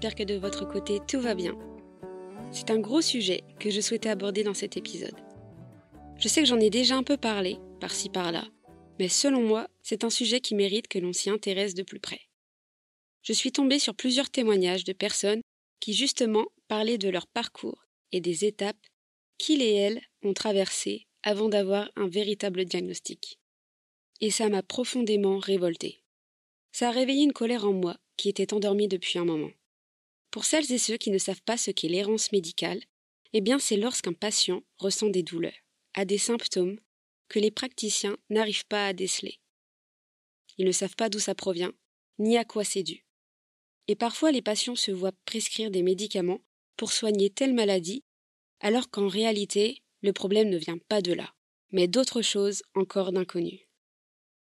j'espère que de votre côté tout va bien. C'est un gros sujet que je souhaitais aborder dans cet épisode. Je sais que j'en ai déjà un peu parlé, par-ci par-là, mais selon moi, c'est un sujet qui mérite que l'on s'y intéresse de plus près. Je suis tombée sur plusieurs témoignages de personnes qui justement parlaient de leur parcours et des étapes qu'ils et elles ont traversées avant d'avoir un véritable diagnostic. Et ça m'a profondément révoltée. Ça a réveillé une colère en moi qui était endormie depuis un moment. Pour celles et ceux qui ne savent pas ce qu'est l'errance médicale, eh bien c'est lorsqu'un patient ressent des douleurs, a des symptômes que les praticiens n'arrivent pas à déceler. Ils ne savent pas d'où ça provient, ni à quoi c'est dû. Et parfois les patients se voient prescrire des médicaments pour soigner telle maladie, alors qu'en réalité, le problème ne vient pas de là, mais d'autres choses encore d'inconnues.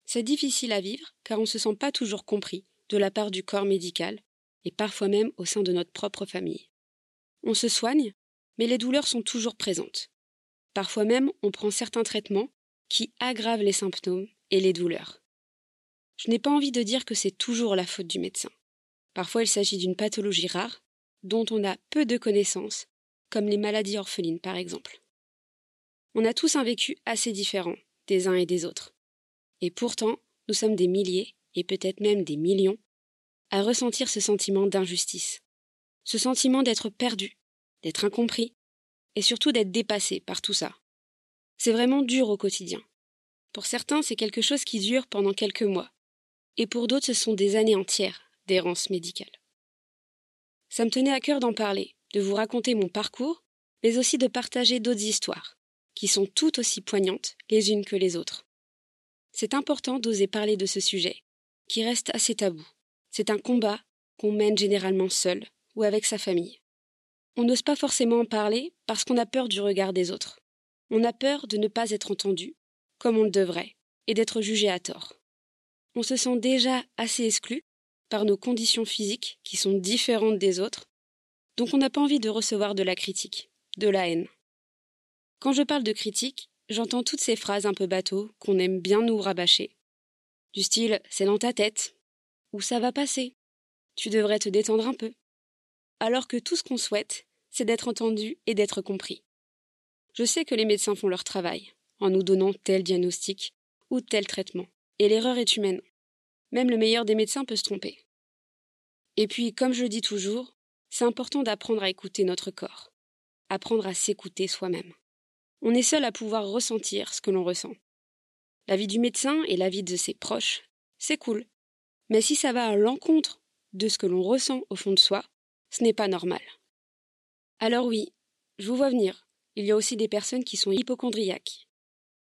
C'est difficile à vivre car on ne se sent pas toujours compris de la part du corps médical et parfois même au sein de notre propre famille. On se soigne, mais les douleurs sont toujours présentes. Parfois même on prend certains traitements qui aggravent les symptômes et les douleurs. Je n'ai pas envie de dire que c'est toujours la faute du médecin. Parfois il s'agit d'une pathologie rare, dont on a peu de connaissances, comme les maladies orphelines par exemple. On a tous un vécu assez différent des uns et des autres. Et pourtant, nous sommes des milliers, et peut-être même des millions, à ressentir ce sentiment d'injustice, ce sentiment d'être perdu, d'être incompris, et surtout d'être dépassé par tout ça. C'est vraiment dur au quotidien. Pour certains, c'est quelque chose qui dure pendant quelques mois, et pour d'autres, ce sont des années entières d'errance médicale. Ça me tenait à cœur d'en parler, de vous raconter mon parcours, mais aussi de partager d'autres histoires, qui sont tout aussi poignantes les unes que les autres. C'est important d'oser parler de ce sujet, qui reste assez tabou. C'est un combat qu'on mène généralement seul ou avec sa famille. On n'ose pas forcément en parler parce qu'on a peur du regard des autres. On a peur de ne pas être entendu, comme on le devrait, et d'être jugé à tort. On se sent déjà assez exclu par nos conditions physiques qui sont différentes des autres, donc on n'a pas envie de recevoir de la critique, de la haine. Quand je parle de critique, j'entends toutes ces phrases un peu bateaux qu'on aime bien nous rabâcher. Du style c'est dans ta tête, ou ça va passer, tu devrais te détendre un peu. Alors que tout ce qu'on souhaite, c'est d'être entendu et d'être compris. Je sais que les médecins font leur travail, en nous donnant tel diagnostic ou tel traitement. Et l'erreur est humaine. Même le meilleur des médecins peut se tromper. Et puis, comme je dis toujours, c'est important d'apprendre à écouter notre corps, apprendre à s'écouter soi-même. On est seul à pouvoir ressentir ce que l'on ressent. La vie du médecin et la vie de ses proches, c'est cool. Mais si ça va à l'encontre de ce que l'on ressent au fond de soi, ce n'est pas normal. Alors oui, je vous vois venir. Il y a aussi des personnes qui sont hypochondriaques,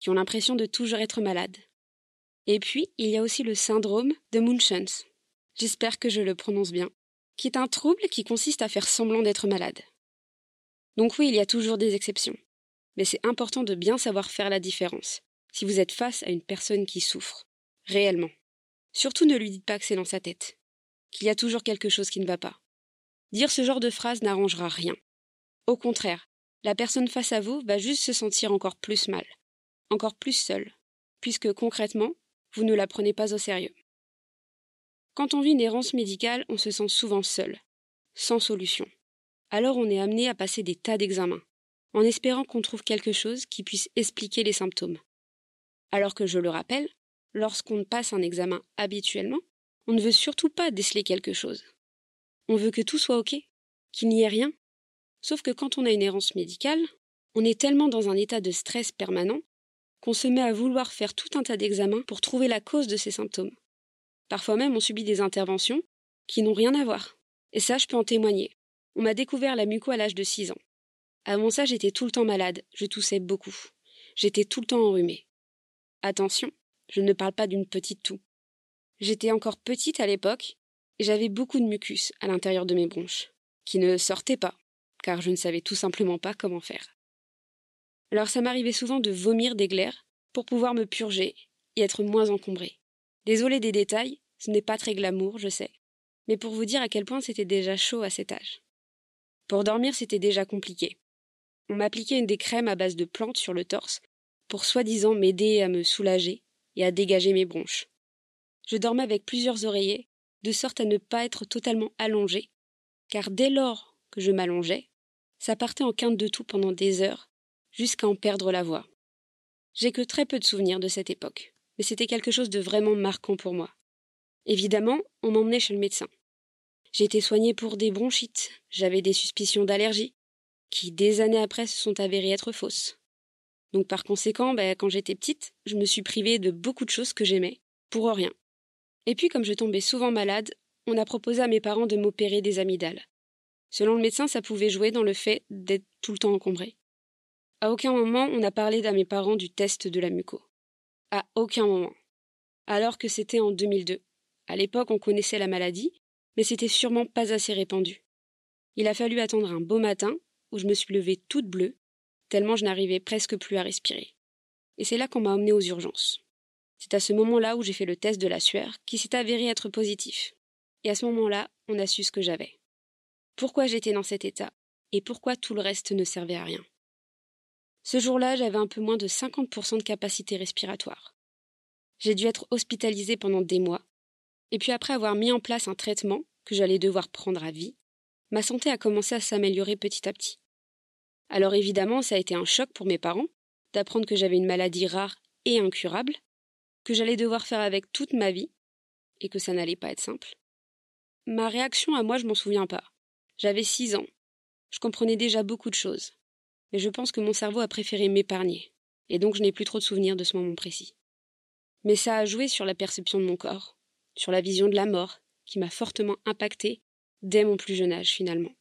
qui ont l'impression de toujours être malades. Et puis, il y a aussi le syndrome de Munchausen. J'espère que je le prononce bien, qui est un trouble qui consiste à faire semblant d'être malade. Donc oui, il y a toujours des exceptions. Mais c'est important de bien savoir faire la différence si vous êtes face à une personne qui souffre, réellement. Surtout ne lui dites pas que c'est dans sa tête, qu'il y a toujours quelque chose qui ne va pas. Dire ce genre de phrase n'arrangera rien. Au contraire, la personne face à vous va juste se sentir encore plus mal, encore plus seule, puisque concrètement, vous ne la prenez pas au sérieux. Quand on vit une errance médicale, on se sent souvent seul, sans solution. Alors on est amené à passer des tas d'examens, en espérant qu'on trouve quelque chose qui puisse expliquer les symptômes. Alors que je le rappelle, lorsqu'on passe un examen habituellement, on ne veut surtout pas déceler quelque chose. On veut que tout soit OK, qu'il n'y ait rien, Sauf que quand on a une errance médicale, on est tellement dans un état de stress permanent qu'on se met à vouloir faire tout un tas d'examens pour trouver la cause de ces symptômes. Parfois même on subit des interventions qui n'ont rien à voir. Et ça, je peux en témoigner. On m'a découvert la muco à l'âge de 6 ans. Avant ça, j'étais tout le temps malade, je toussais beaucoup. J'étais tout le temps enrhumée. Attention, je ne parle pas d'une petite toux. J'étais encore petite à l'époque et j'avais beaucoup de mucus à l'intérieur de mes bronches, qui ne sortaient pas, car je ne savais tout simplement pas comment faire. Alors ça m'arrivait souvent de vomir des glaires pour pouvoir me purger et être moins encombré. Désolé des détails, ce n'est pas très glamour, je sais, mais pour vous dire à quel point c'était déjà chaud à cet âge. Pour dormir, c'était déjà compliqué. On m'appliquait une des crèmes à base de plantes sur le torse pour soi-disant m'aider à me soulager et à dégager mes bronches. Je dormais avec plusieurs oreillers, de sorte à ne pas être totalement allongé car dès lors que je m'allongeais, ça partait en quinte de tout pendant des heures, jusqu'à en perdre la voix. J'ai que très peu de souvenirs de cette époque, mais c'était quelque chose de vraiment marquant pour moi. Évidemment, on m'emmenait chez le médecin. Été soignée pour des bronchites, j'avais des suspicions d'allergie, qui des années après se sont avérées être fausses. Donc par conséquent, ben, quand j'étais petite, je me suis privée de beaucoup de choses que j'aimais, pour rien. Et puis comme je tombais souvent malade, on a proposé à mes parents de m'opérer des amygdales. Selon le médecin, ça pouvait jouer dans le fait d'être tout le temps encombré. À aucun moment on a parlé à mes parents du test de la muco. À aucun moment. Alors que c'était en 2002. À l'époque, on connaissait la maladie, mais c'était sûrement pas assez répandu. Il a fallu attendre un beau matin, où je me suis levée toute bleue, tellement je n'arrivais presque plus à respirer. Et c'est là qu'on m'a emmenée aux urgences. C'est à ce moment-là où j'ai fait le test de la sueur, qui s'est avéré être positif. Et à ce moment-là, on a su ce que j'avais. Pourquoi j'étais dans cet état, et pourquoi tout le reste ne servait à rien. Ce jour-là, j'avais un peu moins de 50% de capacité respiratoire. J'ai dû être hospitalisée pendant des mois, et puis après avoir mis en place un traitement que j'allais devoir prendre à vie, ma santé a commencé à s'améliorer petit à petit. Alors évidemment, ça a été un choc pour mes parents d'apprendre que j'avais une maladie rare et incurable, que j'allais devoir faire avec toute ma vie, et que ça n'allait pas être simple. Ma réaction à moi, je m'en souviens pas. J'avais six ans. Je comprenais déjà beaucoup de choses. Mais je pense que mon cerveau a préféré m'épargner, et donc je n'ai plus trop de souvenirs de ce moment précis. Mais ça a joué sur la perception de mon corps, sur la vision de la mort, qui m'a fortement impacté dès mon plus jeune âge finalement.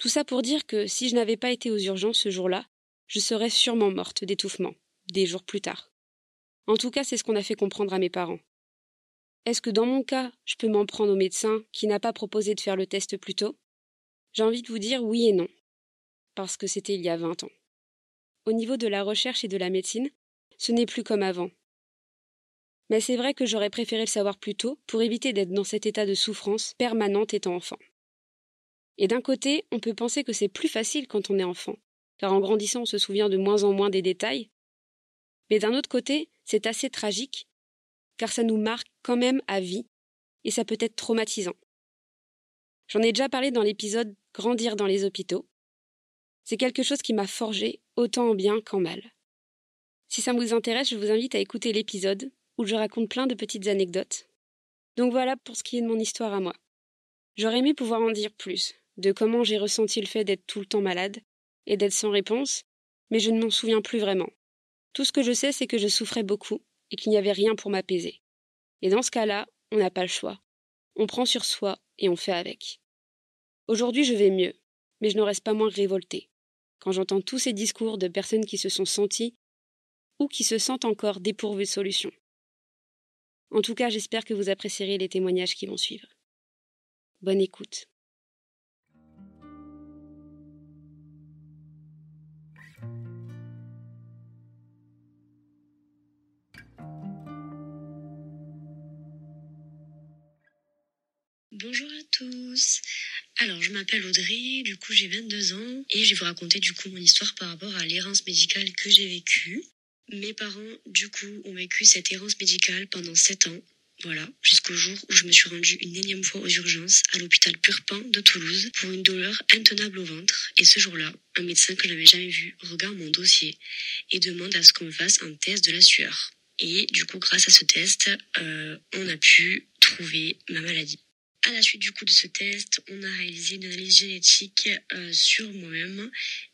Tout ça pour dire que si je n'avais pas été aux urgences ce jour-là, je serais sûrement morte d'étouffement, des jours plus tard. En tout cas, c'est ce qu'on a fait comprendre à mes parents. Est-ce que dans mon cas, je peux m'en prendre au médecin qui n'a pas proposé de faire le test plus tôt? J'ai envie de vous dire oui et non, parce que c'était il y a vingt ans. Au niveau de la recherche et de la médecine, ce n'est plus comme avant. Mais c'est vrai que j'aurais préféré le savoir plus tôt pour éviter d'être dans cet état de souffrance permanente étant enfant. Et d'un côté, on peut penser que c'est plus facile quand on est enfant, car en grandissant on se souvient de moins en moins des détails. Mais d'un autre côté, c'est assez tragique, car ça nous marque quand même à vie, et ça peut être traumatisant. J'en ai déjà parlé dans l'épisode Grandir dans les hôpitaux. C'est quelque chose qui m'a forgé autant en bien qu'en mal. Si ça vous intéresse, je vous invite à écouter l'épisode où je raconte plein de petites anecdotes. Donc voilà pour ce qui est de mon histoire à moi. J'aurais aimé pouvoir en dire plus, de comment j'ai ressenti le fait d'être tout le temps malade et d'être sans réponse, mais je ne m'en souviens plus vraiment. Tout ce que je sais, c'est que je souffrais beaucoup et qu'il n'y avait rien pour m'apaiser. Et dans ce cas-là, on n'a pas le choix. On prend sur soi et on fait avec. Aujourd'hui, je vais mieux, mais je ne reste pas moins révoltée quand j'entends tous ces discours de personnes qui se sont senties ou qui se sentent encore dépourvues de solutions. En tout cas, j'espère que vous apprécierez les témoignages qui vont suivre. Bonne écoute. Bonjour à tous. Alors, je m'appelle Audrey, du coup j'ai 22 ans et je vais vous raconter du coup mon histoire par rapport à l'errance médicale que j'ai vécue. Mes parents, du coup, ont vécu cette errance médicale pendant 7 ans. Voilà, jusqu'au jour où je me suis rendue une énième fois aux urgences à l'hôpital Purpan de Toulouse pour une douleur intenable au ventre. Et ce jour-là, un médecin que je n'avais jamais vu regarde mon dossier et demande à ce qu'on me fasse un test de la sueur. Et du coup, grâce à ce test, euh, on a pu trouver ma maladie. À la suite du coup de ce test, on a réalisé une analyse génétique euh, sur moi-même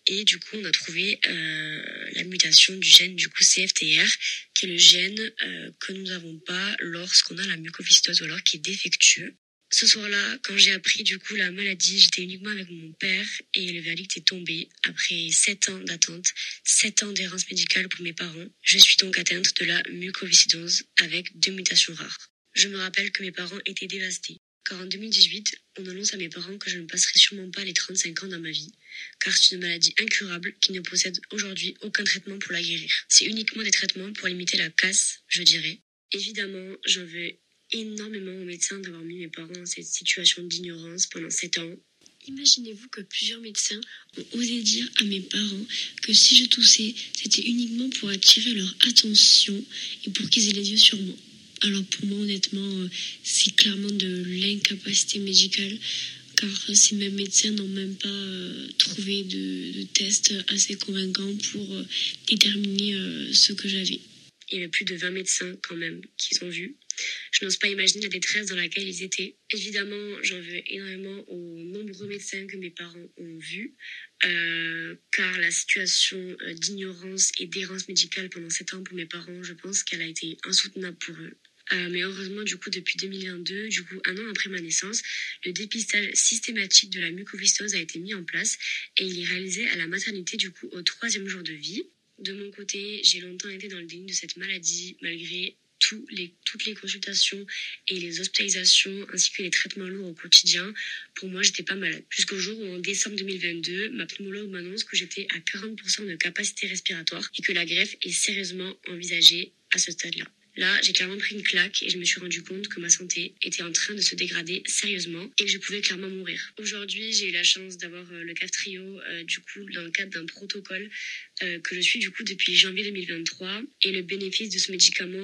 et du coup on a trouvé euh, la mutation du gène du coup CFTR qui est le gène euh, que nous n'avons pas lorsqu'on a la mucoviscidose ou alors qui est défectueux. Ce soir-là, quand j'ai appris du coup la maladie, j'étais uniquement avec mon père et le verdict est tombé après 7 ans d'attente, 7 ans d'errance médicale pour mes parents. Je suis donc atteinte de la mucoviscidose avec deux mutations rares. Je me rappelle que mes parents étaient dévastés car en 2018, on annonce à mes parents que je ne passerai sûrement pas les 35 ans dans ma vie, car c'est une maladie incurable qui ne possède aujourd'hui aucun traitement pour la guérir. C'est uniquement des traitements pour limiter la casse, je dirais. Évidemment, j'en veux énormément aux médecins d'avoir mis mes parents dans cette situation d'ignorance pendant 7 ans. Imaginez-vous que plusieurs médecins ont osé dire à mes parents que si je toussais, c'était uniquement pour attirer leur attention et pour qu'ils aient les yeux sur moi. Alors pour moi, honnêtement, euh, c'est clairement de l'incapacité médicale car ces mêmes médecins n'ont même pas euh, trouvé de, de tests assez convaincants pour euh, déterminer euh, ce que j'avais. Il y avait plus de 20 médecins quand même qu'ils ont vus. Je n'ose pas imaginer la détresse dans laquelle ils étaient. Évidemment, j'en veux énormément aux nombreux médecins que mes parents ont vus, euh, car la situation euh, d'ignorance et d'errance médicale pendant sept ans pour mes parents, je pense qu'elle a été insoutenable pour eux. Euh, mais heureusement, du coup, depuis 2022, du coup, un an après ma naissance, le dépistage systématique de la mucoviscidose a été mis en place et il est réalisé à la maternité, du coup, au troisième jour de vie. De mon côté, j'ai longtemps été dans le déni de cette maladie, malgré toutes les consultations et les hospitalisations ainsi que les traitements lourds au quotidien, pour moi, j'étais pas malade. Jusqu'au jour où, en décembre 2022, ma pneumologue m'annonce que j'étais à 40% de capacité respiratoire et que la greffe est sérieusement envisagée à ce stade-là. Là, j'ai clairement pris une claque et je me suis rendu compte que ma santé était en train de se dégrader sérieusement et que je pouvais clairement mourir. Aujourd'hui, j'ai eu la chance d'avoir euh, le CAF Trio, euh, du coup, dans le cadre d'un protocole euh, que je suis du coup depuis janvier 2023 et le bénéfice de ce médicament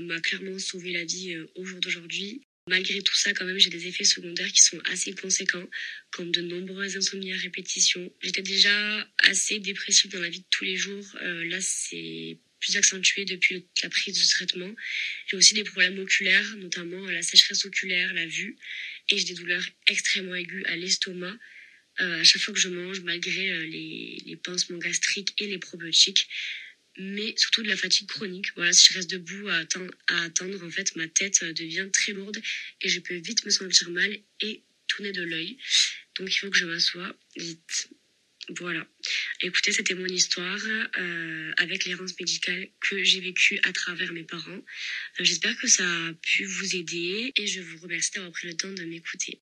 m'a clairement sauvé la vie au jour d'aujourd'hui. Malgré tout ça, quand même, j'ai des effets secondaires qui sont assez conséquents, comme de nombreuses insomnies à répétition. J'étais déjà assez dépressive dans la vie de tous les jours. Là, c'est plus accentué depuis la prise de ce traitement. J'ai aussi des problèmes oculaires, notamment la sécheresse oculaire, la vue, et j'ai des douleurs extrêmement aiguës à l'estomac euh, à chaque fois que je mange, malgré euh, les, pansements gastriques et les probiotiques, mais surtout de la fatigue chronique. Voilà, si je reste debout à, attendre, à attendre, en fait, ma tête euh, devient très lourde et je peux vite me sentir mal et tourner de l'œil. Donc il faut que je m'assoie vite. Voilà. Écoutez, c'était mon histoire euh, avec l'errance médicale que j'ai vécue à travers mes parents. Euh, J'espère que ça a pu vous aider et je vous remercie d'avoir pris le temps de m'écouter.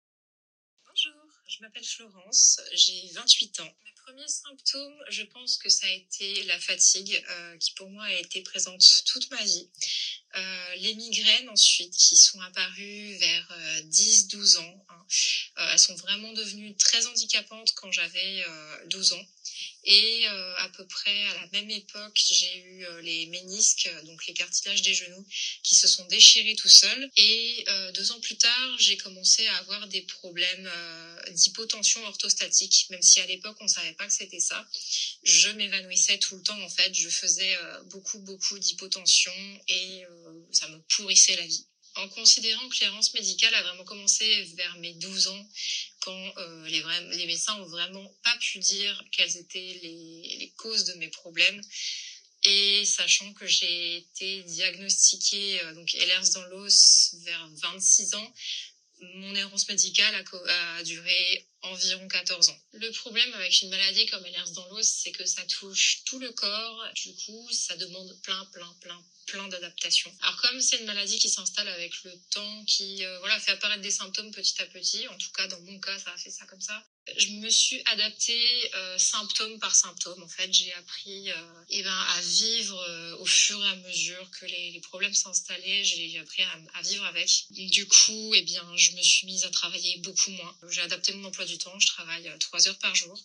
Bonjour, je m'appelle Florence, j'ai 28 ans. Premiers symptômes, je pense que ça a été la fatigue euh, qui pour moi a été présente toute ma vie. Euh, les migraines ensuite qui sont apparues vers euh, 10-12 ans. hein. Euh, elles sont vraiment devenues très handicapantes quand j'avais euh, 12 ans. Et euh, à peu près à la même époque, j'ai eu euh, les ménisques, donc les cartilages des genoux, qui se sont déchirés tout seuls. Et euh, deux ans plus tard, j'ai commencé à avoir des problèmes euh, d'hypotension orthostatique, même si à l'époque on savait pas que c'était ça. Je m'évanouissais tout le temps en fait. Je faisais euh, beaucoup beaucoup d'hypotension et euh, ça me pourrissait la vie. En considérant que l'errance médicale a vraiment commencé vers mes 12 ans, quand euh, les, médecins ont vraiment pas pu dire quelles étaient les, causes de mes problèmes, et sachant que j'ai été diagnostiquée euh, donc Ehlers dans l'os vers 26 ans, mon errance médicale a, a duré environ 14 ans. Le problème avec une maladie comme Ehlers dans l'os, c'est que ça touche tout le corps. Du coup, ça demande plein, plein, plein, plein d'adaptations. Alors comme c'est une maladie qui s'installe avec le temps, qui euh, voilà fait apparaître des symptômes petit à petit, en tout cas dans mon cas, ça a fait ça comme ça. Je me suis adaptée euh, symptôme par symptôme. En fait, j'ai appris euh, eh ben, à vivre au fur et à mesure que les, problèmes s'installaient. J'ai appris à, vivre avec. Du coup, eh bien, je me suis mise à travailler beaucoup moins. J'ai adapté mon emploi du temps. Je travaille trois heures par jour.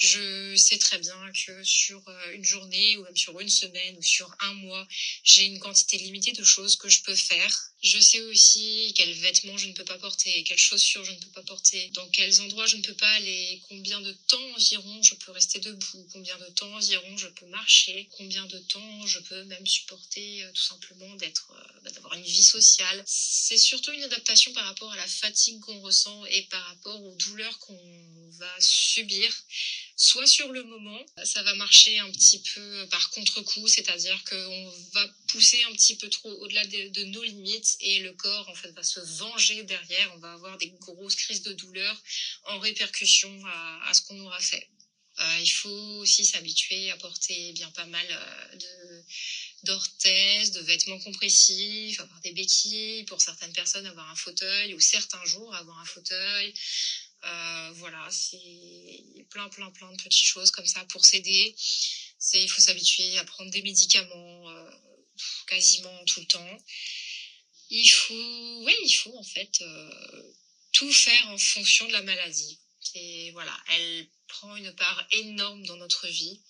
Je sais très bien que sur euh, une journée ou même sur une semaine ou sur un mois, j'ai une quantité limitée de choses que je peux faire. Je sais aussi quels vêtements je ne peux pas porter, quelles chaussures je ne peux pas porter, dans quels endroits je ne peux pas aller, combien de temps environ je peux rester debout, combien de temps environ je peux marcher, combien de temps je peux même supporter euh, tout simplement d'être, euh, bah, d'avoir une vie sociale. C'est surtout une adaptation par rapport à la fatigue qu'on ressent et par rapport aux douleurs qu'on va subir soit sur le moment, ça va marcher un petit peu par contre-coup, c'est-à-dire qu'on va pousser un petit peu trop au-delà de, nos limites et le corps en fait va se venger derrière, on va avoir des grosses crises de douleur en répercussion à, à ce qu'on aura fait. Euh, il faut aussi s'habituer à porter bien pas mal euh, de d'orthèses, de vêtements compressifs, avoir des béquilles, pour certaines personnes avoir un fauteuil ou certains jours avoir un fauteuil. Euh, voilà, c'est plein, plein, plein de petites choses comme ça pour s'aider. C'est, il faut s'habituer à prendre des médicaments euh, quasiment tout le temps. Il faut, oui, il faut en fait euh, tout faire en fonction de la maladie. Et voilà, elle prend une part énorme dans notre vie.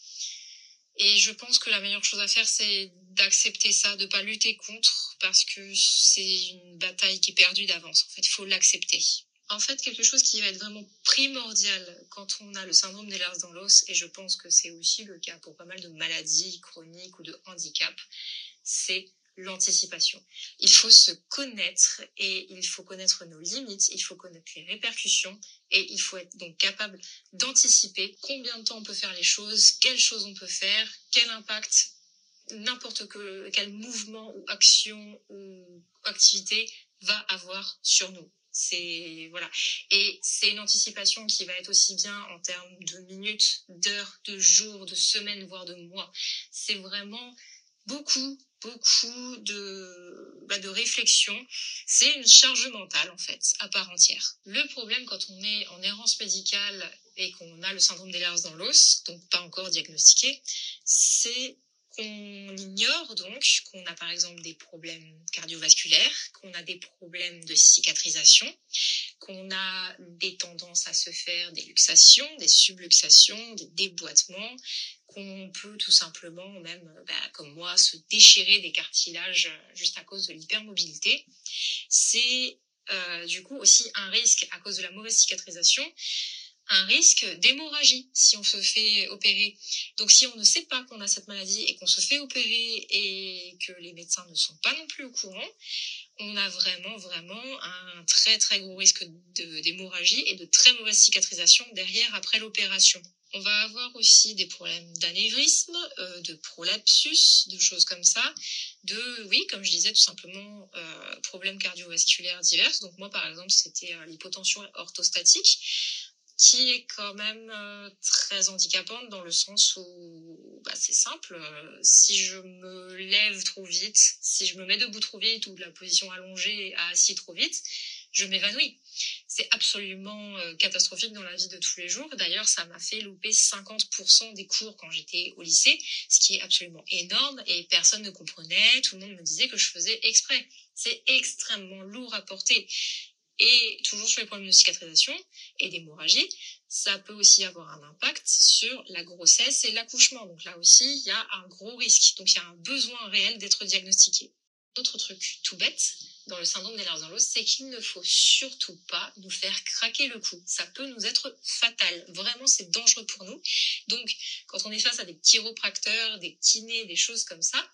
Et je pense que la meilleure chose à faire, c'est d'accepter ça, de pas lutter contre, parce que c'est une bataille qui est perdue d'avance. En fait, il faut l'accepter. En fait, quelque chose qui va être vraiment primordial quand on a le syndrome des larves dans l'os, et je pense que c'est aussi le cas pour pas mal de maladies chroniques ou de handicaps, c'est l'anticipation. Il faut se connaître et il faut connaître nos limites, il faut connaître les répercussions et il faut être donc capable d'anticiper combien de temps on peut faire les choses, quelles choses on peut faire, quel impact n'importe quel mouvement ou action ou activité va avoir sur nous. C'est voilà et c'est une anticipation qui va être aussi bien en termes de minutes, d'heures, de jours, de semaines, voire de mois. C'est vraiment beaucoup beaucoup de, bah, de réflexion. C'est une charge mentale, en fait, à part entière. Le problème quand on est en errance médicale et qu'on a le syndrome des dans l'os, donc pas encore diagnostiqué, c'est qu'on ignore donc qu'on a par exemple des problèmes cardiovasculaires, qu'on a des problèmes de cicatrisation, qu'on a des tendances à se faire des luxations, des subluxations, des déboîtements, qu'on peut tout simplement, même bah, comme moi, se déchirer des cartilages juste à cause de l'hypermobilité. C'est euh, du coup aussi un risque à cause de la mauvaise cicatrisation un risque d'hémorragie si on se fait opérer. Donc si on ne sait pas qu'on a cette maladie et qu'on se fait opérer et que les médecins ne sont pas non plus au courant, on a vraiment vraiment un très très gros risque d'hémorragie et de très mauvaise cicatrisation derrière après l'opération. On va avoir aussi des problèmes d'anévrisme, euh, de prolapsus, de choses comme ça, de, oui, comme je disais, tout simplement, euh, problèmes cardiovasculaires divers. Donc moi, par exemple, c'était euh, l'hypotension orthostatique qui est quand même euh, très handicapante dans le sens où bah, c'est simple, euh, si je me lève trop vite, si je me mets debout trop vite ou de la position allongée à assis trop vite, je m'évanouis. C'est absolument euh, catastrophique dans la vie de tous les jours. D'ailleurs, ça m'a fait louper 50% des cours quand j'étais au lycée, ce qui est absolument énorme et personne ne comprenait. Tout le monde me disait que je faisais exprès. C'est extrêmement lourd à porter. Et toujours sur les problèmes de cicatrisation et d'hémorragie, ça peut aussi avoir un impact sur la grossesse et l'accouchement. Donc là aussi, il y a un gros risque. Donc il y a un besoin réel d'être diagnostiqué. Autre truc tout bête dans le syndrome des larves dans l'os, c'est qu'il ne faut surtout pas nous faire craquer le cou. Ça peut nous être fatal. Vraiment, c'est dangereux pour nous. Donc, quand on est face à des chiropracteurs, des kinés, des choses comme ça,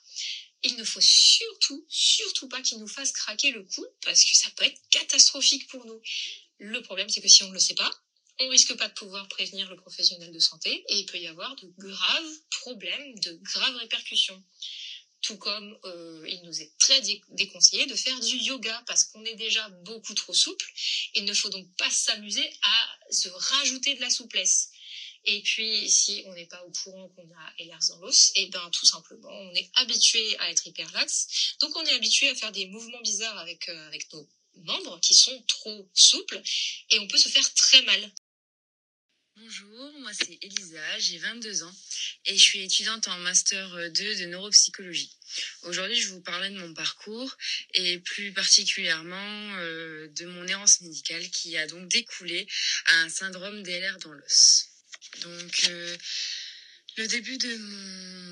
il ne faut surtout, surtout pas qu'il nous fasse craquer le cou parce que ça peut être catastrophique pour nous. Le problème, c'est que si on ne le sait pas, on risque pas de pouvoir prévenir le professionnel de santé et il peut y avoir de graves problèmes, de graves répercussions. Tout comme euh, il nous est très déconseillé de faire du yoga parce qu'on est déjà beaucoup trop souple. Il ne faut donc pas s'amuser à se rajouter de la souplesse. Et puis, si on n'est pas au courant qu'on a Ehlers dans l'os, et eh ben tout simplement, on est habitué à être hyperlaxe. Donc, on est habitué à faire des mouvements bizarres avec, euh, avec nos membres qui sont trop souples et on peut se faire très mal. Bonjour, moi c'est Elisa, j'ai 22 ans et je suis étudiante en Master 2 de neuropsychologie. Aujourd'hui, je vous parler de mon parcours et plus particulièrement euh, de mon errance médicale qui a donc découlé à un syndrome DLR dans l'os. Donc, euh, le début de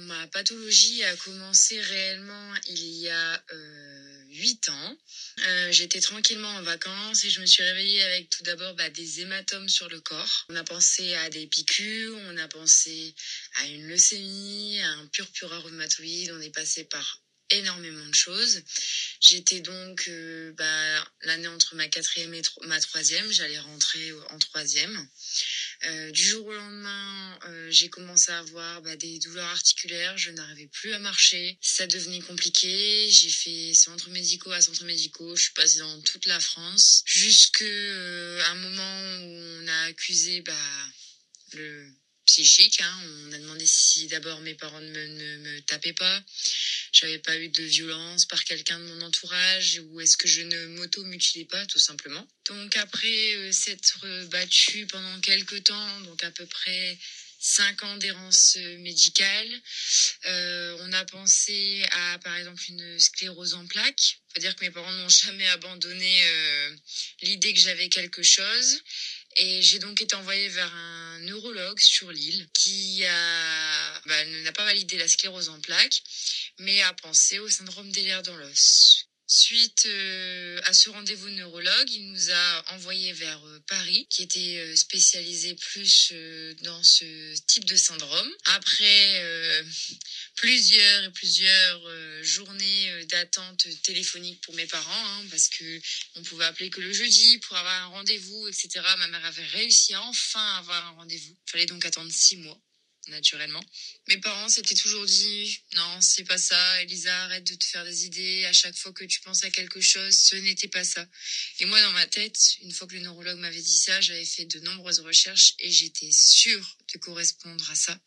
ma pathologie a commencé réellement il y a euh, 8 ans. Euh, j'étais tranquillement en vacances et je me suis réveillée avec tout d'abord bah, des hématomes sur le corps. On a pensé à des piqûres, on a pensé à une leucémie, à un purpura rhumatoïde, on est passé par énormément de choses. J'étais donc euh, bah, l'année entre ma quatrième et ma troisième, j'allais rentrer en troisième. Euh, du jour au lendemain, euh, j'ai commencé à avoir bah, des douleurs articulaires, je n'arrivais plus à marcher, ça devenait compliqué, j'ai fait centre médicaux à centre médicaux, je suis passée dans toute la France, jusqu'à un moment où on a accusé bah, le Hein. On a demandé si d'abord mes parents ne me, tapaient pas, j'avais pas eu de violence par quelqu'un de mon entourage ou est-ce que je ne m'auto-mutilais pas tout simplement. Donc après euh, s'être battue pendant quelques temps, donc à peu près cinq ans d'errance médicale, euh, on a pensé à par exemple une sclérose en plaques. Faut dire que mes parents n'ont jamais abandonné euh, l'idée que j'avais quelque chose. Et j'ai donc été envoyée vers un neurologue sur l'île qui a, bah, n'a pas validé la sclérose en plaques, mais a pensé au syndrome d'Ehlers dans l'os. Suite euh, à ce rendez-vous neurologue, il nous a envoyé vers euh, Paris, qui était euh, spécialisé plus dans ce type de syndrome. Après plusieurs et plusieurs journées d'attente téléphonique pour mes parents, hein, parce que on pouvait appeler que le jeudi pour avoir un rendez-vous, etc. Ma mère avait réussi à enfin avoir un rendez-vous. Il fallait donc attendre six mois naturellement. Mes parents s'étaient toujours dit non, c'est pas ça, Elisa, arrête de te faire des idées. À chaque fois que tu penses à quelque chose, ce n'était pas ça. Et moi, dans ma tête, une fois que le neurologue m'avait dit ça, j'avais fait de nombreuses recherches et j'étais sûre de correspondre à ça.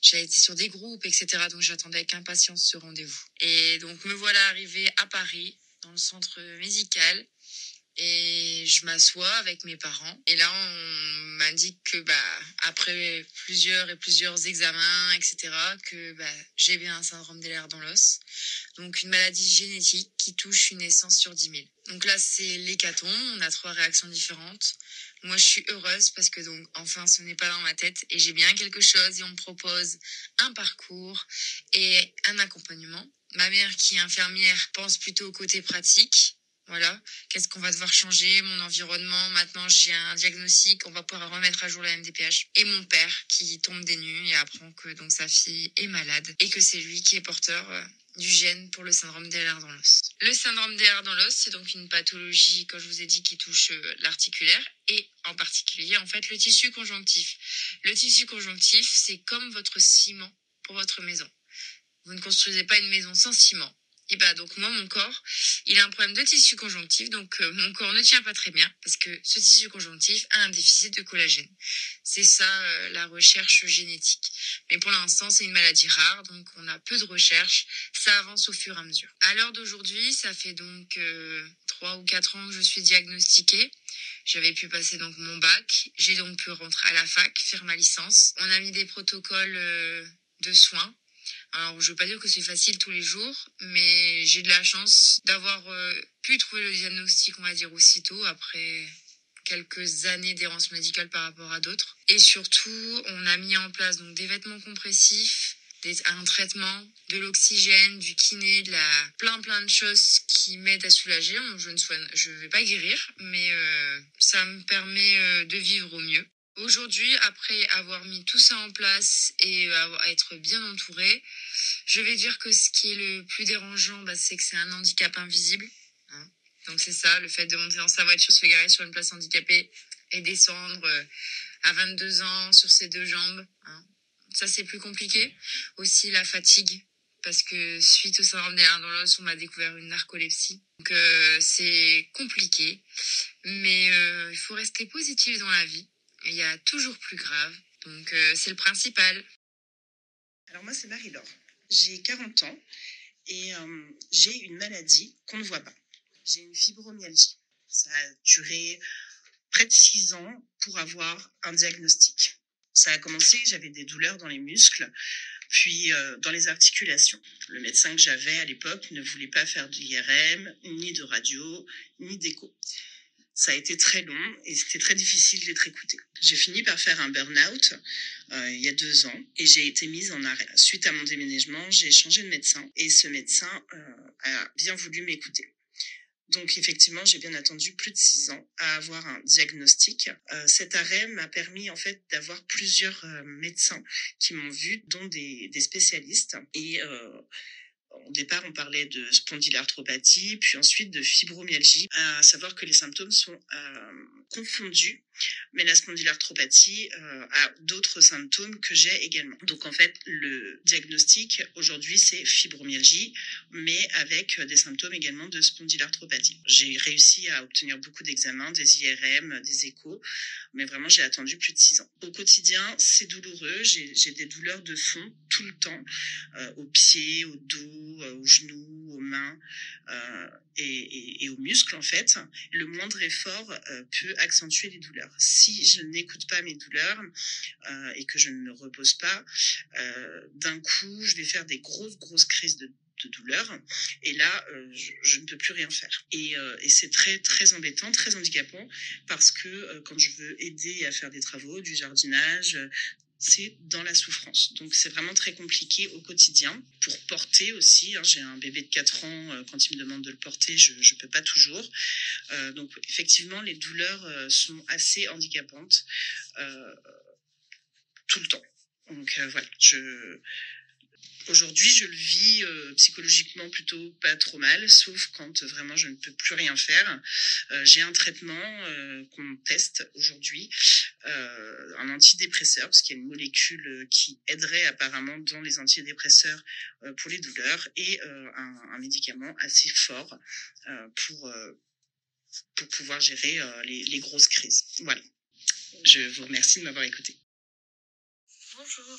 J'avais été sur des groupes, etc. Donc j'attendais avec impatience ce rendez-vous. Et donc me voilà arrivée à Paris, dans le centre médical. Et je m'assois avec mes parents. Et là, on m'indique que, bah, après plusieurs et plusieurs examens, etc., que, bah, j'ai bien un syndrome l'air dans l'os. Donc, une maladie génétique qui touche une naissance sur 10 000. Donc là, c'est l'hécatombe. On a trois réactions différentes. Moi, je suis heureuse parce que donc, enfin, ce n'est pas dans ma tête et j'ai bien quelque chose et on me propose un parcours et un accompagnement. Ma mère, qui est infirmière, pense plutôt au côté pratique voilà, qu'est-ce qu'on va devoir changer? Mon environnement, maintenant j'ai un diagnostic, on va pouvoir remettre à jour la MDPH. Et mon père qui tombe des nues et apprend que donc sa fille est malade et que c'est lui qui est porteur euh, du gène pour le syndrome DLR dans l'os. Le syndrome DLR dans l'os, c'est donc une pathologie, comme je vous ai dit, qui touche euh, l'articulaire et en particulier en fait le tissu conjonctif. Le tissu conjonctif, c'est comme votre ciment pour votre maison. Vous ne construisez pas une maison sans ciment. Et bah donc moi mon corps, il a un problème de tissu conjonctif, donc euh, mon corps ne tient pas très bien parce que ce tissu conjonctif a un déficit de collagène. C'est ça euh, la recherche génétique. Mais pour l'instant c'est une maladie rare, donc on a peu de recherches. Ça avance au fur et à mesure. À l'heure d'aujourd'hui, ça fait donc euh, trois ou quatre ans que je suis diagnostiquée. J'avais pu passer donc mon bac. J'ai donc pu rentrer à la fac, faire ma licence. On a mis des protocoles de soins alors, je veux pas dire que c'est facile tous les jours, mais j'ai de la chance d'avoir euh, pu trouver le diagnostic, on va dire, aussitôt, après quelques années d'errance médicale par rapport à d'autres. Et surtout, on a mis en place donc des vêtements compressifs, un traitement, de l'oxygène, du kiné, de la plein plein de choses qui m'aident à soulager. Je ne je vais pas guérir, mais euh, ça me permet euh, de vivre au mieux. Aujourd'hui, après avoir mis tout ça en place et être bien entouré, je vais dire que ce qui est le plus dérangeant, bah, c'est que c'est un handicap invisible. Hein. Donc c'est ça, le fait de monter dans sa voiture, se garer sur une place handicapée et descendre euh, à 22 ans sur ses deux jambes. Hein. Ça c'est plus compliqué. Aussi la fatigue, parce que suite au syndrome des dans l'os, on m'a découvert une narcolepsie. Donc euh, c'est compliqué, mais euh, il faut rester positif dans la vie il y a toujours plus grave. Donc euh, c'est le principal. Alors moi c'est Marie-Laure. J'ai 40 ans et euh, j'ai une maladie qu'on ne voit pas. J'ai une fibromyalgie. Ça a duré près de 6 ans pour avoir un diagnostic. Ça a commencé, j'avais des douleurs dans les muscles, puis euh, dans les articulations. Le médecin que j'avais à l'époque ne voulait pas faire d'IRM, ni de radio, ni d'écho. Ça a été très long et c'était très difficile d'être écouté. J'ai fini par faire un burn-out euh, il y a deux ans et j'ai été mise en arrêt. Suite à mon déménagement, j'ai changé de médecin et ce médecin euh, a bien voulu m'écouter. Donc effectivement, j'ai bien attendu plus de six ans à avoir un diagnostic. Euh, cet arrêt m'a permis en fait d'avoir plusieurs médecins qui m'ont vu, dont des, spécialistes. Et au départ, on parlait de spondylarthropathie, puis ensuite de fibromyalgie, à savoir que les symptômes sont euh, confondus, mais la spondylarthropathie euh, a d'autres symptômes que j'ai également. Donc en fait, le diagnostic aujourd'hui, c'est fibromyalgie, mais avec des symptômes également de spondylarthropathie. J'ai réussi à obtenir beaucoup d'examens, des IRM, des échos, mais vraiment, j'ai attendu plus de six ans. Au quotidien, c'est douloureux, j'ai des douleurs de fond tout le temps, euh, aux pieds, au dos, euh, aux genoux, aux mains euh, et, aux muscles en fait. Le moindre effort euh, peut accentuer les douleurs. Si je n'écoute pas mes douleurs et que je ne me repose pas, d'un coup, je vais faire des grosses grosses crises de douleur et là je, ne peux plus rien faire et c'est très très embêtant très handicapant parce que quand je veux aider à faire des travaux du jardinage c'est dans la souffrance. Donc c'est vraiment très compliqué au quotidien. Pour porter aussi, hein, j'ai un bébé de 4 ans, euh, quand il me demande de le porter, je ne peux pas toujours. Euh, donc effectivement, les douleurs euh, sont assez handicapantes tout le temps. Donc voilà, Aujourd'hui, je le vis euh, psychologiquement plutôt pas trop mal, sauf quand vraiment je ne peux plus rien faire. Euh, j'ai un traitement euh, qu'on teste aujourd'hui, un antidépresseur, parce qu'il y a une molécule qui aiderait apparemment dans les antidépresseurs pour les douleurs, et un, un, médicament assez fort pour, pour pouvoir gérer les, les grosses crises. Voilà. Je vous remercie de m'avoir écouté. Bonjour,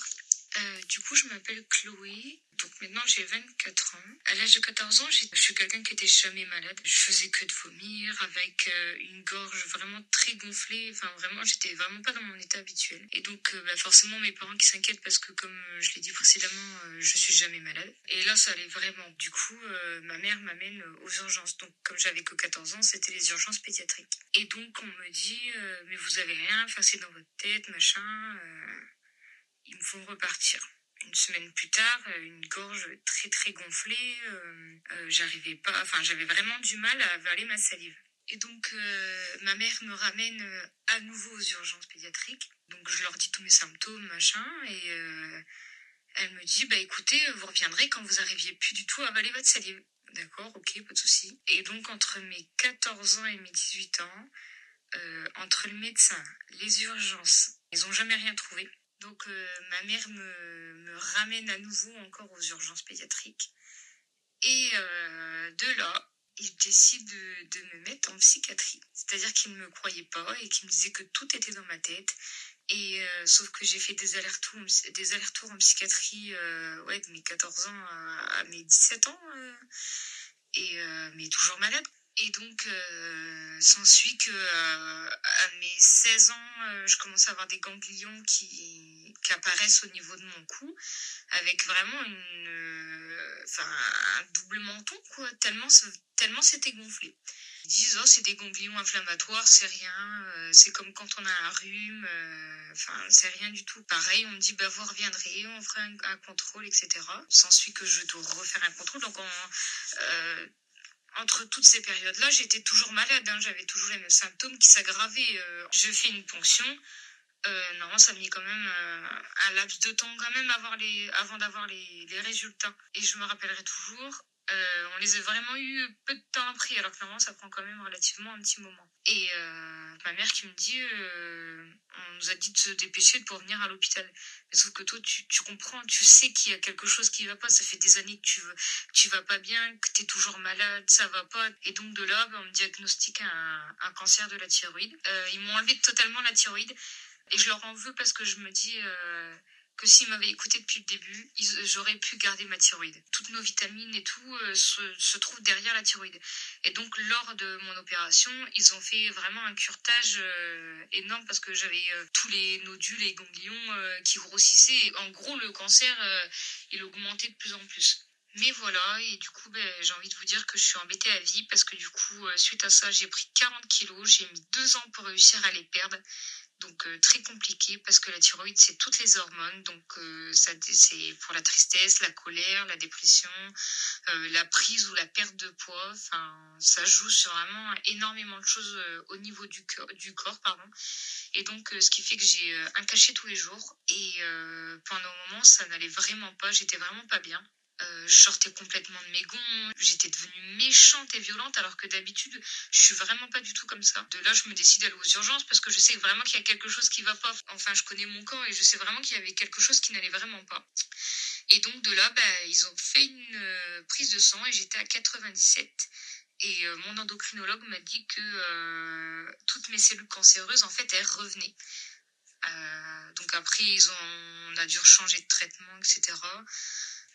euh, du coup, je m'appelle Chloé. Donc maintenant, j'ai 24 ans. À l'âge de 14 ans, je suis quelqu'un qui était jamais malade. Je faisais que de vomir avec euh, une gorge vraiment très gonflée. Enfin, vraiment, j'étais vraiment pas dans mon état habituel. Et donc, euh, bah, forcément, mes parents qui s'inquiètent parce que, comme je l'ai dit précédemment, je suis jamais malade. Et là, ça allait vraiment. Du coup, ma mère m'amène aux urgences. Donc, comme j'avais que 14 ans, c'était les urgences pédiatriques. Et donc, on me dit, mais vous avez rien, enfin, c'est dans votre tête, machin ils me font repartir. Une semaine plus tard, euh, une gorge très très gonflée, euh, euh, j'arrivais pas, enfin j'avais vraiment du mal à avaler ma salive. Et donc ma mère me ramène à nouveau aux urgences pédiatriques. Donc je leur dis tous mes symptômes, machin, et elle me dit bah écoutez, vous reviendrez quand vous arriviez plus du tout à avaler votre salive. D'accord, ok, pas de souci. Et donc entre mes 14 ans et mes 18 ans, entre le médecin, les urgences, ils ont jamais rien trouvé. Donc euh, ma mère me, ramène à nouveau encore aux urgences pédiatriques. Et euh, de là, il décide de, me mettre en psychiatrie. C'est-à-dire qu'il ne me croyait pas et qu'il me disait que tout était dans ma tête. Et euh, sauf que j'ai fait des allers-retours, en psychiatrie de mes 14 ans à, à mes 17 ans. et, mais toujours malade. Et donc, euh, s'ensuit que euh, à mes 16 ans, euh, je commence à avoir des ganglions qui, qui apparaissent au niveau de mon cou, avec vraiment une, euh, un double menton, quoi, tellement, tellement c'était gonflé. Ils disent, oh, c'est des ganglions inflammatoires, c'est rien, c'est comme quand on a un rhume, enfin, c'est rien du tout. Pareil, on me dit, bah, vous reviendrez, on fera un, un contrôle, etc. S'ensuit que je dois refaire un contrôle, donc on, entre toutes ces périodes-là, j'étais toujours malade. Hein. J'avais toujours les mêmes symptômes qui s'aggravaient. Euh. je fais une ponction. Euh, non, ça met quand même euh, un laps de temps quand même avant, d'avoir les, les résultats. Et je me rappellerai toujours, euh, on les a vraiment eu peu de temps après, alors que normalement ça prend quand même relativement un petit moment. Et euh, ma mère qui me dit, euh, on nous a dit de se dépêcher pour venir à l'hôpital. Mais sauf que toi, tu, comprends, tu sais qu'il y a quelque chose qui va pas. Ça fait des années que tu, vas pas bien, que tu es toujours malade, ça va pas. Et donc de là, ben, on me diagnostique un, un cancer de la thyroïde. ils m'ont enlevé totalement la thyroïde. Et je leur en veux parce que je me dis, que s'ils m'avaient écouté depuis le début, j'aurais pu garder ma thyroïde. Toutes nos vitamines et tout euh, se, trouvent derrière la thyroïde. Et donc, lors de mon opération, ils ont fait vraiment un curtage euh, énorme parce que j'avais euh, tous les nodules et ganglions qui grossissaient. En gros, le cancer, il augmentait de plus en plus. Mais voilà, et du coup, ben, j'ai envie de vous dire que je suis embêtée à vie parce que du coup, suite à ça, j'ai pris 40 kilos. J'ai mis deux ans pour réussir à les perdre. Donc euh, très compliqué parce que la thyroïde c'est toutes les hormones, donc euh, ça c'est pour la tristesse, la colère, la dépression, euh, la prise ou la perte de poids. Enfin, ça joue sur vraiment énormément de choses au niveau du, du corps, pardon. Et donc ce qui fait que j'ai un cachet tous les jours et pendant un moment ça n'allait vraiment pas, j'étais vraiment pas bien. Euh, je sortais complètement de mes gonds, j'étais devenue méchante et violente alors que d'habitude je suis vraiment pas du tout comme ça. De là je me décide d'aller aux urgences parce que je sais vraiment qu'il y a quelque chose qui va pas. Enfin je connais mon corps et je sais vraiment qu'il y avait quelque chose qui n'allait vraiment pas. Et donc de là bah, ils ont fait une euh, prise de sang et j'étais à 97. Et euh, mon endocrinologue m'a dit que toutes mes cellules cancéreuses en fait elles revenaient. donc après ils ont, on a dû changer de traitement etc.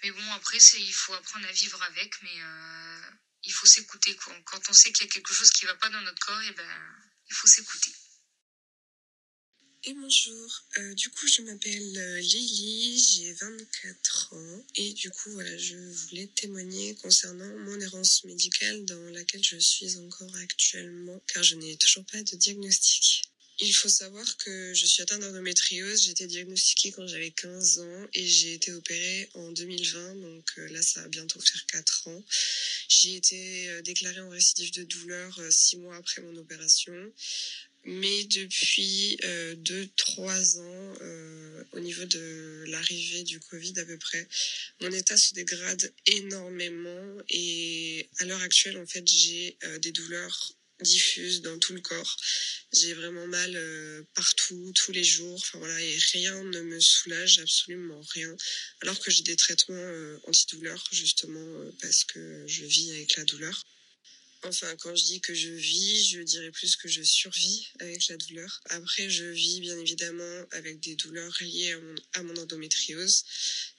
Mais bon, après, il faut apprendre à vivre avec, mais euh, il faut s'écouter. Quand on sait qu'il y a quelque chose qui ne va pas dans notre corps, et eh ben, il faut s'écouter. Et bonjour, euh, du coup je m'appelle euh, Lily, j'ai 24 ans et du coup voilà je voulais témoigner concernant mon errance médicale dans laquelle je suis encore actuellement car je n'ai toujours pas de diagnostic. Il faut savoir que je suis atteinte d'endométriose. J'ai été diagnostiquée quand j'avais 15 ans et j'ai été opérée en 2020. Donc euh, là, ça va bientôt faire 4 ans. J'ai été euh, déclarée en récidive de douleur 6 mois après mon opération. Mais depuis 2-3 ans, au niveau de l'arrivée du Covid à peu près, mon état se dégrade énormément et à l'heure actuelle, en fait, j'ai des douleurs diffuse dans tout le corps. J'ai vraiment mal euh, partout, tous les jours. Enfin voilà, et rien ne me soulage, absolument rien. Alors que j'ai des traitements euh, antidouleurs justement euh, parce que je vis avec la douleur. Enfin, quand je dis que je vis, je dirais plus que je survis avec la douleur. Après, je vis bien évidemment avec des douleurs liées à mon, à mon endométriose.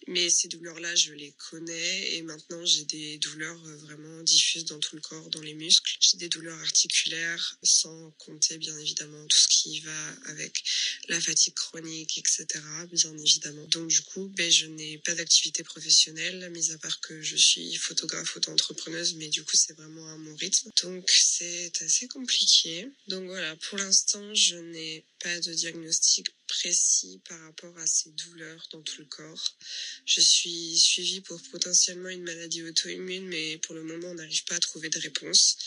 Mais ces douleurs-là, je les connais et maintenant j'ai des douleurs euh, vraiment diffuses dans tout le corps, dans les muscles. J'ai des douleurs articulaires, sans compter bien évidemment tout ce qui va avec la fatigue chronique, etc. Bien évidemment. Donc du coup, ben, je n'ai pas d'activité professionnelle, mis à part que je suis photographe auto-entrepreneuse, mais du coup c'est vraiment à mon rythme. Donc c'est assez compliqué. Donc voilà, pour l'instant, je n'ai pas de diagnostic précis par rapport à ces douleurs dans tout le corps. Je suis suivie pour potentiellement une maladie auto-immune, mais pour le moment, on n'arrive pas à trouver de réponse.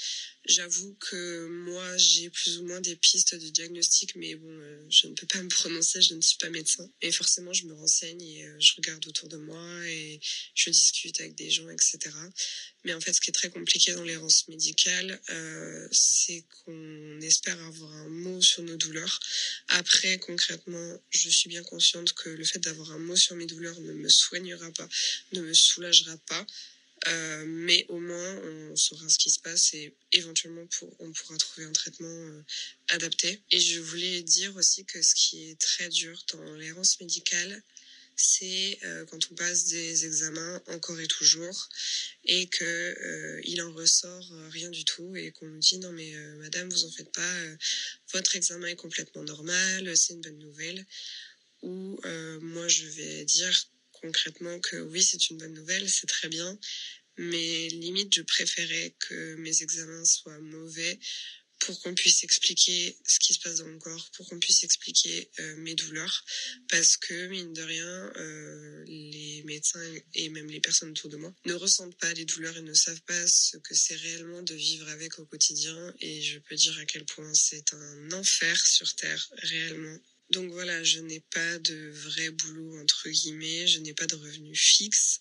J'avoue que moi, j'ai plus ou moins des pistes de diagnostic, mais bon, euh, je ne peux pas me prononcer, je ne suis pas médecin. Et forcément, je me renseigne et euh, je regarde autour de moi et je discute avec des gens, etc. Mais en fait, ce qui est très compliqué dans l'errance médicale, euh, c'est qu'on espère avoir un mot sur nos douleurs. Après, concrètement, je suis bien consciente que le fait d'avoir un mot sur mes douleurs ne me soignera pas, ne me soulagera pas. Euh, mais au moins, on saura ce qui se passe et éventuellement, on pourra trouver un traitement euh, adapté. Et je voulais dire aussi que ce qui est très dur dans l'errance médicale, c'est euh, quand on passe des examens encore et toujours et que il en ressort rien du tout et qu'on nous dit non mais madame vous en faites pas votre examen est complètement normal c'est une bonne nouvelle ou moi je vais dire concrètement que oui, c'est une bonne nouvelle, c'est très bien, mais limite, je préférais que mes examens soient mauvais pour qu'on puisse expliquer ce qui se passe dans mon corps, pour qu'on puisse expliquer euh, mes douleurs, parce que mine de rien, euh, les médecins et même les personnes autour de moi ne ressentent pas les douleurs et ne savent pas ce que c'est réellement de vivre avec au quotidien. Et je peux dire à quel point c'est un enfer sur Terre, réellement. Donc voilà, je n'ai pas de vrai boulot entre guillemets, je n'ai pas de revenu fixe.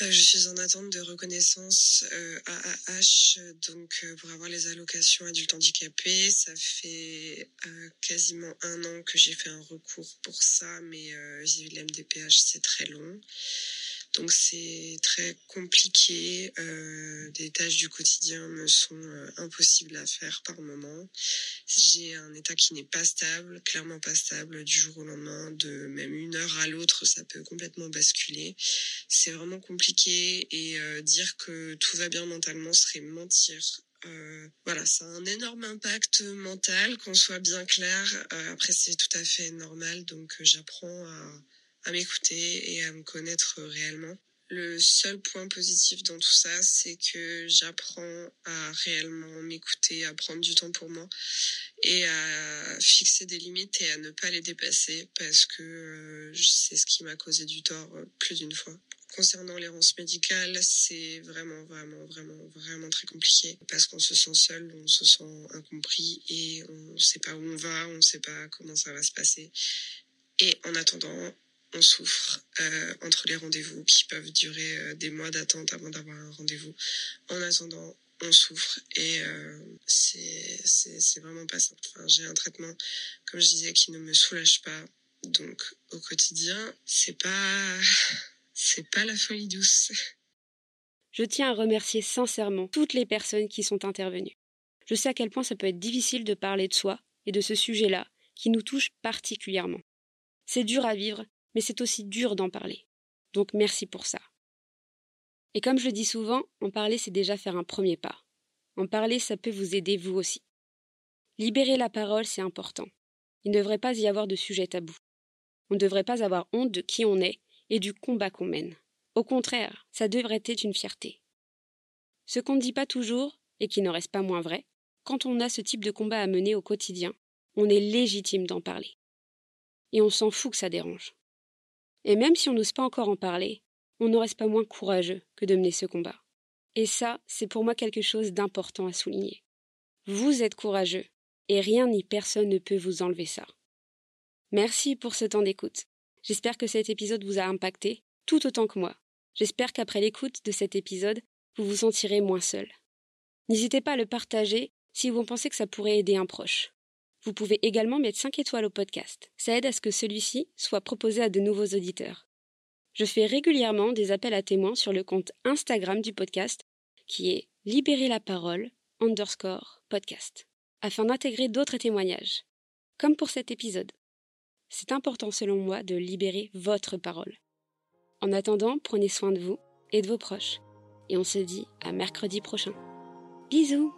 Euh, je suis en attente de reconnaissance euh, AAH donc euh, pour avoir les allocations adultes handicapés. Ça fait quasiment un an que j'ai fait un recours pour ça, mais j'ai eu l'MDPH, c'est très long. Donc c'est très compliqué. Euh, des tâches du quotidien me sont euh, impossibles à faire par moment. J'ai un état qui n'est pas stable, clairement pas stable du jour au lendemain, de même une heure à l'autre, ça peut complètement basculer. C'est vraiment compliqué et euh, dire que tout va bien mentalement serait mentir. Euh, voilà, ça a un énorme impact mental, qu'on soit bien clair. Euh, après, c'est tout à fait normal, donc j'apprends à à m'écouter et à me connaître réellement. Le seul point positif dans tout ça, c'est que j'apprends à réellement m'écouter, à prendre du temps pour moi et à fixer des limites et à ne pas les dépasser parce que euh, c'est ce qui m'a causé du tort euh, plus d'une fois. Concernant l'errance médicale, c'est vraiment, vraiment, vraiment, vraiment très compliqué parce qu'on se sent seul, on se sent incompris et on ne sait pas où on va, on ne sait pas comment ça va se passer. Et en attendant, on souffre euh, entre les rendez-vous qui peuvent durer euh, des mois d'attente avant d'avoir un rendez-vous. En attendant, on souffre et euh, c'est vraiment pas simple. J'ai un traitement, comme je disais, qui ne me soulage pas. Donc au quotidien, c'est pas c'est pas la folie douce. Je tiens à remercier sincèrement toutes les personnes qui sont intervenues. Je sais à quel point ça peut être difficile de parler de soi et de ce sujet-là qui nous touche particulièrement. C'est dur à vivre mais c'est aussi dur d'en parler. Donc merci pour ça. Et comme je dis souvent, en parler, c'est déjà faire un premier pas. En parler, ça peut vous aider vous aussi. Libérer la parole, c'est important. Il ne devrait pas y avoir de sujet tabou. On ne devrait pas avoir honte de qui on est et du combat qu'on mène. Au contraire, ça devrait être une fierté. Ce qu'on ne dit pas toujours, et qui ne reste pas moins vrai, quand on a ce type de combat à mener au quotidien, on est légitime d'en parler. Et on s'en fout que ça dérange. Et même si on n'ose pas encore en parler, on ne reste pas moins courageux que de mener ce combat. Et ça, c'est pour moi quelque chose d'important à souligner. Vous êtes courageux, et rien ni personne ne peut vous enlever ça. Merci pour ce temps d'écoute. J'espère que cet épisode vous a impacté, tout autant que moi. J'espère qu'après l'écoute de cet épisode, vous vous sentirez moins seul. N'hésitez pas à le partager si vous pensez que ça pourrait aider un proche. Vous pouvez également mettre 5 étoiles au podcast. Ça aide à ce que celui-ci soit proposé à de nouveaux auditeurs. Je fais régulièrement des appels à témoins sur le compte Instagram du podcast, qui est Libérer la parole underscore podcast, afin d'intégrer d'autres témoignages, comme pour cet épisode. C'est important selon moi de libérer votre parole. En attendant, prenez soin de vous et de vos proches. Et on se dit à mercredi prochain. Bisous